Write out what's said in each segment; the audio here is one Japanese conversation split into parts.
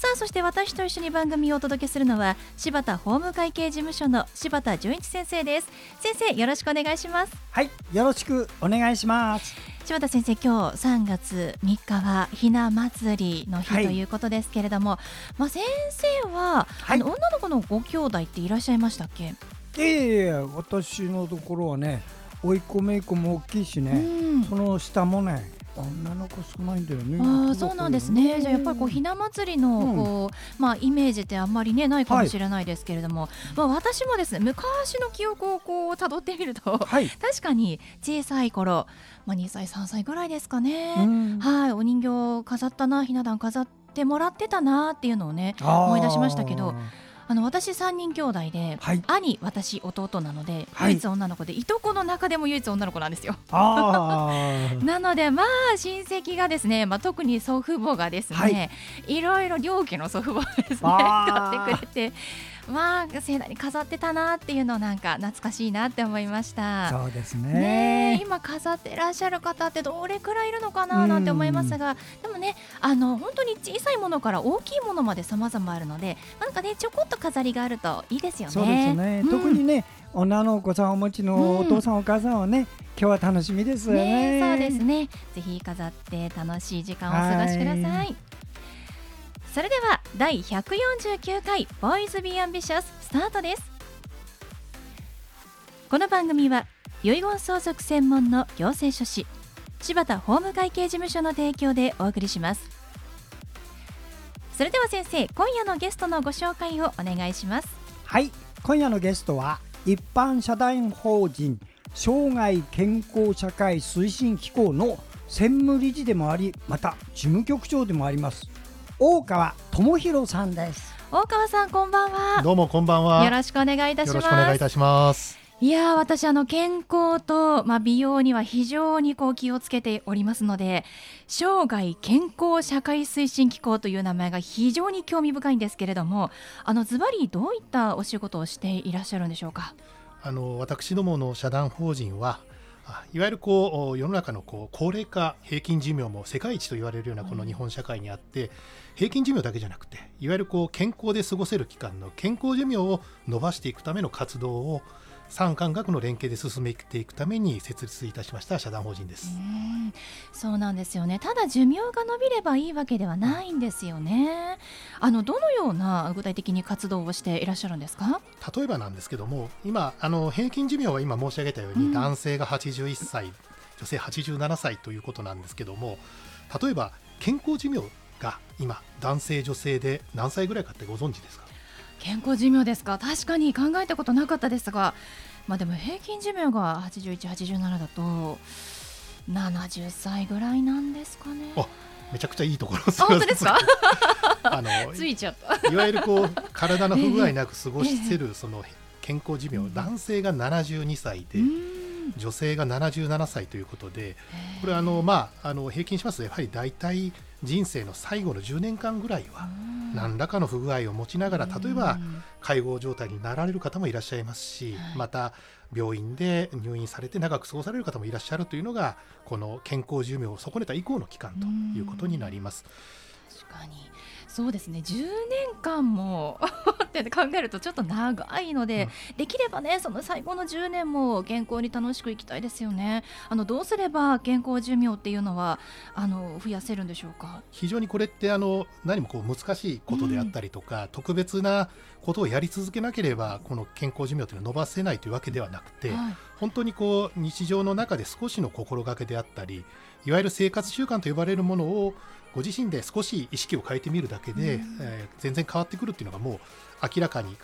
さあそして私と一緒に番組をお届けするのは柴田法務会計事務所の柴田純一先生です。先生よろしくお願いします。はいよろしくお願いします。柴田先生今日3月3日はひな祭りの日ということですけれども、はい、まあ先生は、はい、あの女の子のご兄弟っていらっしゃいましたっけ？ええ私のところはね甥いっ子姪っ子も大きいしね、うん、その下もね女の子少ないんだよね。ああ、そうなんですね。じゃあやっぱりこうひな祭りのこう、うん、まあイメージってあんまりねないかもしれないですけれども、はい、まあ私もですね昔の記憶をこう辿ってみると、はい、確かに小さい頃、まあ2歳3歳ぐらいですかね。はい、お人形飾ったな、ひな壇飾ってもらってたなっていうのをね思い出しましたけど。あの私3人兄弟で、はい、兄私弟なので、はい、唯一女の子でいとこの中でも唯一女の子なんですよ。なのでまあ親戚がですね、まあ、特に祖父母がですね、はい、いろいろ両家の祖父母ですね買 ってくれてまあ盛大に飾ってたなっていうのなんか懐かしいなって思いました。そうですね、ね、今飾ってらっしゃる方ってどれくらいいるのかななんて思いますがでもねあの本当に小さいものから大きいものまで様々あるのでなんかねちょこっと飾りがあるといいですよね。そうですね、うん、特にね女のお子さんお持ちのお父さん、お母さんはね今日は楽しみですよね、ね、そうですね。ぜひ飾って楽しい時間をお過ごしくださいそれでは第149回ボーイズビーアンビシャススタートです。この番組は遺言相続専門の行政書士柴田法務会計事務所の提供でお送りします。それでは先生今夜のゲストのご紹介をお願いします。はい今夜のゲストは一般社団法人生涯健康社会推進機構の専務理事でもありまた事務局長でもあります大川智弘さんです。大川さんこんばんは。どうもこんばんは。よろしくお願いいたします。よろしくお願いいたします。いや私あの健康と、まあ、美容には非常にこう気をつけておりますので生涯健康社会推進機構という名前が非常に興味深いんですけれどもあのズバリどういったお仕事をしていらっしゃるんでしょうか？あの私どもの社団法人はいわゆるこう世の中のこう高齢化平均寿命も世界一と言われるようなこの日本社会にあって、平均寿命だけじゃなくていわゆるこう健康で過ごせる期間の健康寿命を伸ばしていくための活動を産官学の連携で進めていくために設立いたしました社団法人です。そうなんですよね。ただ寿命が伸びればいいわけではないんですよね。あのどのような具体的に活動をしていらっしゃるんですか？例えばなんですけども、今あの平均寿命は今申し上げたように、うん、男性が81歳、女性87歳ということなんですけども、例えば健康寿命が今男性女性で何歳ぐらいかってご存知ですか？健康寿命ですか？確かに考えたことなかったですがまあでも平均寿命が8187だと70歳ぐらいなんですかね。あめちゃくちゃいいところ本当ですか？あの ついちゃった。いわゆるこう体の不具合なく過ごせる その健康寿命、男性が72歳で、女性が77歳ということでこれあのまああの平均しますとやはり大体人生の最後の10年間ぐらいは何らかの不具合を持ちながら例えば介護状態になられる方もいらっしゃいますしまた病院で入院されて長く過ごされる方もいらっしゃるというのがこの健康寿命を損ねた以降の期間ということになります。確かに。そうですね。10年間も って考えるとちょっと長いので、うん、できればねその最後の10年も健康に楽しくいきたいですよね。あのどうすれば健康寿命っていうのはあの増やせるんでしょうか？非常にこれってあの何もこう難しいことであったりとか、うん、特別なことをやり続けなければこの健康寿命というのは伸ばせないというわけではなくて、はい、本当にこう日常の中で少しの心がけであったりいわゆる生活習慣と呼ばれるものをご自身で少し意識を変えてみるだけで、うん、えー、全然変わってくるっていうのがもう明らかに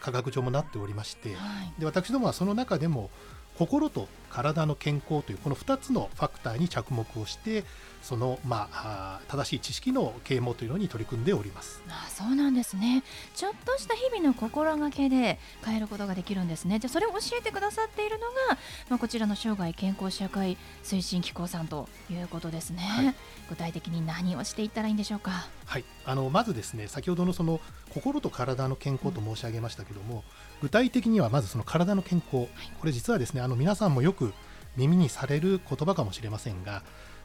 科学上もなっておりまして、はい、で私どもはその中でも心と体の健康というこの2つのファクターに着目をしてその、まあ、正しい知識の啓蒙というのに取り組んでおります。あそうなんですね。ちょっとした日々の心がけで変えることができるんですね。じゃそれを教えてくださっているのが、まあ、こちらの生涯健康社会推進機構さんということですね、はい、具体的に何をしていったらいいんでしょうか？はい。あのまずですね先ほどのその心と体の健康と申し上げましたけども、うん、具体的にはまずその体の健康、はい、これ実はですねあの皆さんもよく耳にされる言葉かもしれませんが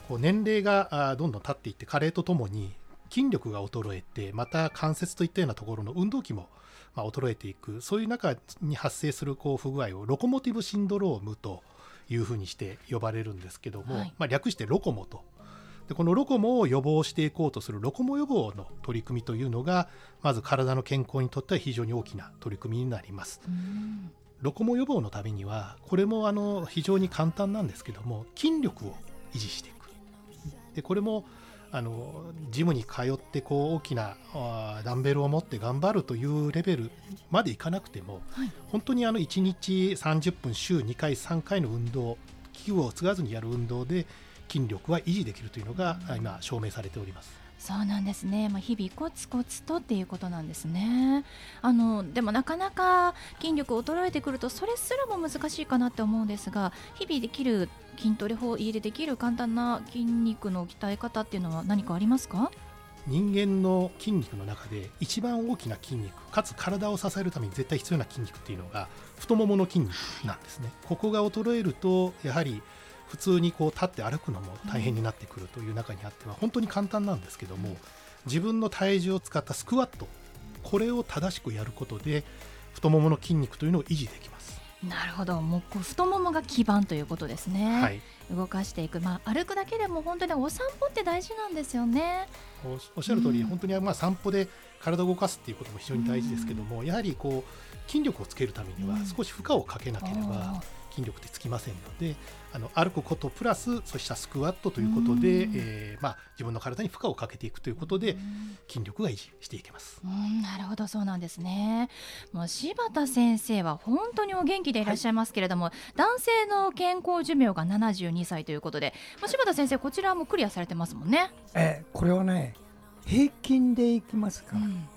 こう年齢がどんどん経っていって加齢とともに筋力が衰えてまた関節といったようなところの運動器もま衰えていく。そういう中に発生するこう不具合をロコモティブシンドロームというふうにして呼ばれるんですけども、はい、まあ、略してロコモと。でこのロコモを予防していこうとするロコモ予防の取り組みというのがまず体の健康にとっては非常に大きな取り組みになります。ロコモ予防のためにはこれもあの非常に簡単なんですけども筋力を維持していくでこれもあのジムに通ってこう大きなダンベルを持って頑張るというレベルまでいかなくても、はい、本当にあの1日30分週2回3回の運動器具を継がずにやる運動で筋力は維持できるというのが今証明されております。そうなんですね、まあ、日々コツコツとっていうことなんですね。あのでもなかなか筋力衰えてくるとそれすらも難しいかなって思うんですが日々できる筋トレ法家でできる簡単な筋肉の鍛え方っていうのは何かありますか？人間の筋肉の中で一番大きな筋肉かつ体を支えるために絶対必要な筋肉っていうのが太ももの筋肉なんですね。ここが衰えるとやはり普通にこう立って歩くのも大変になってくるという中にあっては本当に簡単なんですけども自分の体重を使ったスクワットこれを正しくやることで太ももの筋肉というのを維持できます。なるほど。もうこう太ももが基盤ということですね、はい、動かしていく、まあ、歩くだけでも本当にお散歩って大事なんですよね。おっしゃる通り、うん、本当にまあ散歩で体を動かすっていうことも非常に大事ですけども、うん、やはりこう筋力をつけるためには少し負荷をかけなければ、筋力ってつきませんのであの歩くことプラスそうしたスクワットということで、えー、まあ、自分の体に負荷をかけていくということで筋力が維持していけます。うんなるほどそうなんですね。もう柴田先生は本当にお元気でいらっしゃいますけれども、はい、男性の健康寿命が72歳ということで、まあ、柴田先生こちらもクリアされてますもんね。えこれはね平均でいきますか。ら、うん、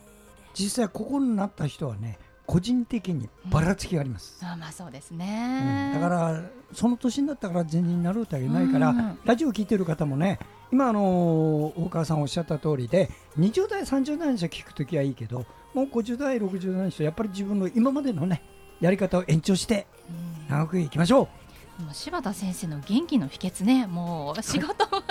実際ここになった人はね個人的にばらつきがあります、うん、あまあそうですね、うん、だからその年になったから全人になるとは言えないから、うん、ラジオ聞いてる方もね今あの大川さんおっしゃった通りで20代30代の人聞くときはいいけどもう50代60代の人やっぱり自分の今までのねやり方を延長して長くいきましょう、もう柴田先生の元気の秘訣ね、もう仕事は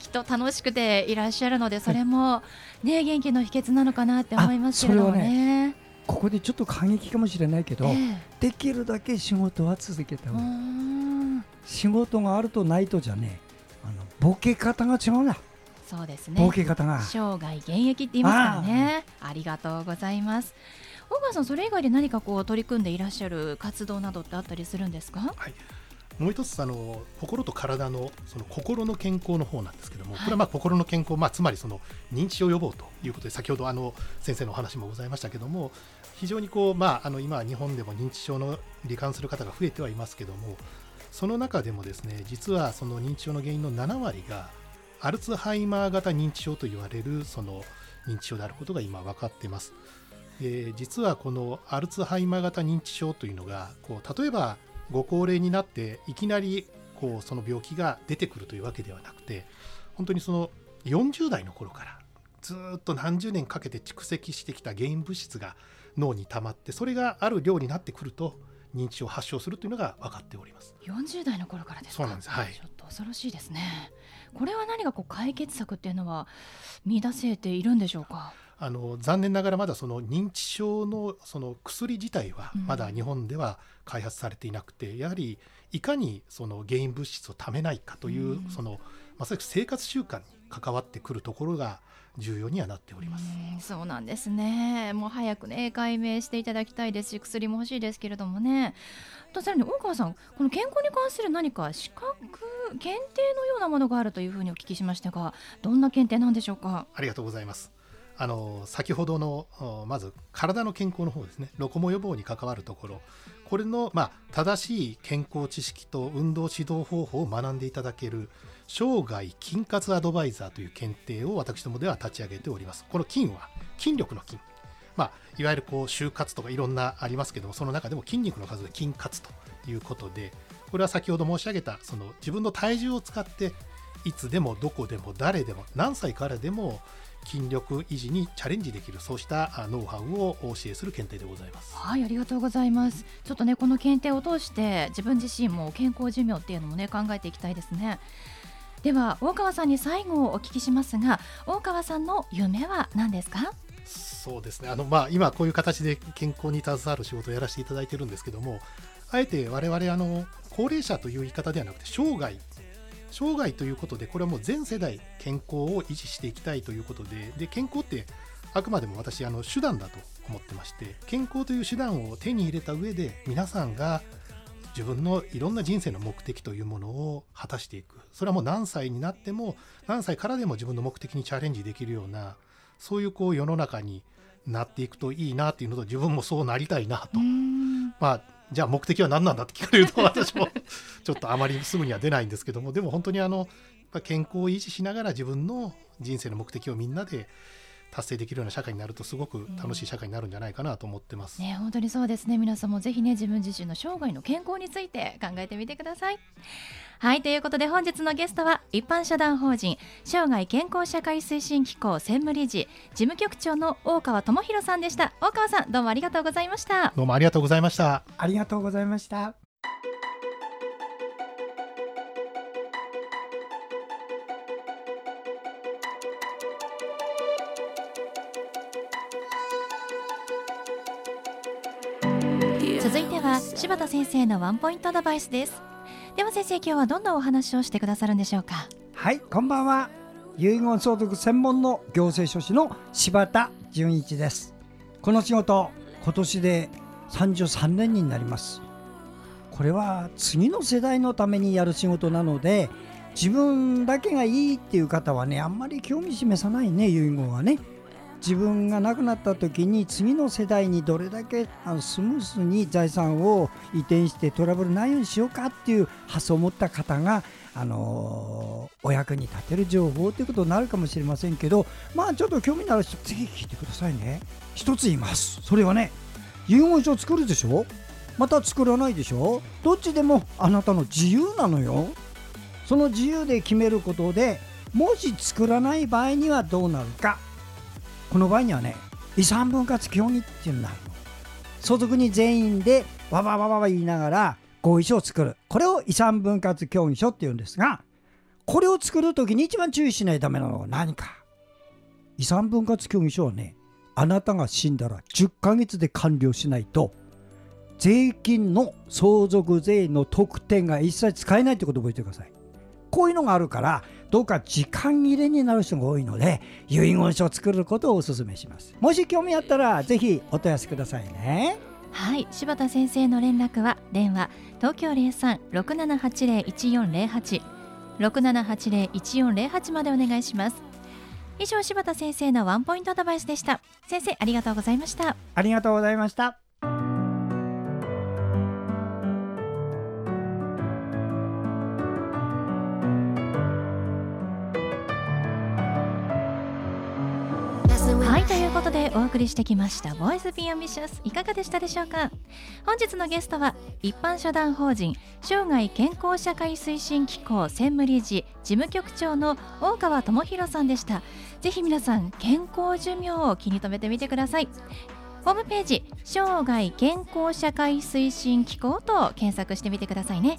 きっと楽しくていらっしゃるので、それもね、元気の秘訣なのかなって思いますけどね。ここでちょっと過激かもしれないけど、えー、できるだけ仕事は続けた方がいい。仕事があるとないとじゃねあのボケ方が違うな。そうですね。ボケ方が。生涯現役って言いますからね。ありがとうございます。大川さんそれ以外で何かこう取り組んでいらっしゃる活動などってあったりするんですか？はい。もう一つあの心と体のその心の健康の方なんですけども、これはまあ心の健康、まあ、つまりその認知症予防ということで先ほどあの先生のお話もございましたけども非常にこう、まあ、あの今日本でも認知症の罹患する方が増えてはいますけどもその中でもですね実はその認知症の原因の7割がアルツハイマー型認知症と言われるその認知症であることが今分かっています。え、実はこのアルツハイマー型認知症というのがこう例えばご高齢になっていきなりこうその病気が出てくるというわけではなくて本当にその40代の頃からずっと何十年かけて蓄積してきた原因物質が脳に溜まってそれがある量になってくると認知症を発症するというのが分かっております。40代の頃からですそうなんです。はい。ちょっと恐ろしいですね。これは何かこう解決策っていうのは見出せているんでしょうか？あの残念ながらまだその認知症のその薬自体はまだ日本では開発されていなくて、うん、やはりいかにその原因物質をためないかという、うん、そのまさに生活習慣に関わってくるところが重要にはなっております。うそうなんですね。もう早くね解明していただきたいですし、薬も欲しいですけれどもね。とさらに大川さん、この健康に関する何か資格検定のようなものがあるというふうにお聞きしましたが、どんな検定なんでしょうか？ありがとうございます。あの先ほどのまず体の健康の方ですねロコモ予防に関わるところこれの、まあ、正しい健康知識と運動指導方法を学んでいただける生涯筋活アドバイザーという検定を私どもでは立ち上げております。この筋は筋力の筋まあ、いわゆるこう就活とかいろんなありますけどもその中でも筋肉の数で筋活ということでこれは先ほど申し上げたその自分の体重を使っていつでもどこでも誰でも何歳からでも筋力維持にチャレンジできるそうしたノウハウをお教えする検定でございます。はいありがとうございます。ちょっとねこの検定を通して自分自身も健康寿命っていうのもね考えていきたいですね。では大川さんに最後お聞きしますが大川さんの夢は何ですか？そうですね。あの、まあ、今こういう形で健康に携わる仕事をやらせていただいてるんですけどもあえて我々あの高齢者という言い方ではなくて生涯生涯ということでこれはもう全世代健康を維持していきたいということでで健康ってあくまでも私あの手段だと思ってまして健康という手段を手に入れた上で皆さんが自分のいろんな人生の目的というものを果たしていく。それはもう何歳になっても何歳からでも自分の目的にチャレンジできるようなそういうこう世の中になっていくといいなっていうのと自分もそうなりたいなと。まあじゃあ目的は何なんだって聞かれると 私もちょっとあまりすぐには出ないんですけども。でも本当にあの健康を維持しながら自分の人生の目的をみんなで達成できるような社会になるとすごく楽しい社会になるんじゃないかなと思ってます。ね本当にそうですね。皆さんもぜひね自分自身の生涯の健康について考えてみてください。はいということで本日のゲストは一般社団法人生涯健康社会推進機構専務理事事務局長の大川智博さんでした。大川さんどうもありがとうございました。どうもありがとうございました。ありがとうございました柴田先生のワンポイントアドバイスです。では先生今日はどんなお話をしてくださるんでしょうか？はいこんばんは。遺言相続専門の行政書士の柴田純一です。この仕事今年で33年になります。これは次の世代のためにやる仕事なので自分だけがいいっていう方はねあんまり興味示さないね遺言はね。自分が亡くなった時に次の世代にどれだけあのスムースに財産を移転してトラブルないようにしようかっていう発想を持った方があのー、お役に立てる情報ということになるかもしれませんけどまあちょっと興味のある人ぜひ聞いてくださいね。一つ言います。それはね遺言書作るでしょまた作らないでしょ？どっちでもあなたの自由なのよ。その自由で決めることでもし作らない場合にはどうなるか。この場合にはね遺産分割協議っていうのになるの相続人全員でわわわわわ言いながら合意書を作る。これを遺産分割協議書っていうんですがこれを作る時に一番注意しないためなのは何か。遺産分割協議書はねあなたが死んだら10ヶ月で完了しないと税金の相続税の特典が一切使えないってことを覚えてください。こういうのがあるからどうか時間切れになる人が多いので遺言書を作ることをお勧めします。もし興味あったらぜひお問い合わせくださいね。はい柴田先生の連絡は電話東京03-6780-1408 6780-1408までお願いします。以上柴田先生のワンポイントアドバイスでした。先生ありがとうございました。ありがとうございましたことでお送りしてきました「 Boys Be Ambitious いかがでしたでしょうか？本日のゲストは一般社団法人生涯健康社会推進機構専務理事事務局長の大川智博さんでした。ぜひ皆さん健康寿命を気に留めてみてください。ホームページ生涯健康社会推進機構と検索してみてくださいね。